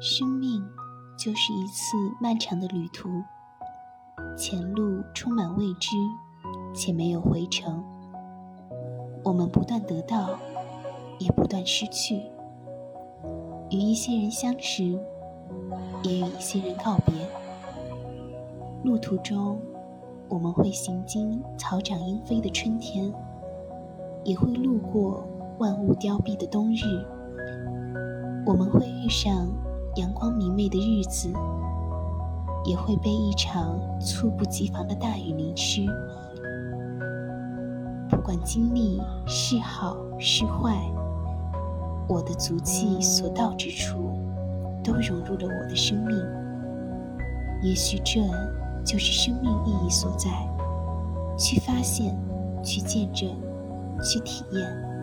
生命就是一次漫长的旅途，前路充满未知，且没有回程。我们不断得到，也不断失去。与一些人相识，也与一些人告别。路途中，我们会行经草长莺飞的春天，也会路过万物凋敝的冬日。我们会遇上。阳光明媚的日子，也会被一场猝不及防的大雨淋湿。不管经历是好是坏，我的足迹所到之处，都融入了我的生命。也许这就是生命意义所在：去发现，去见证，去体验。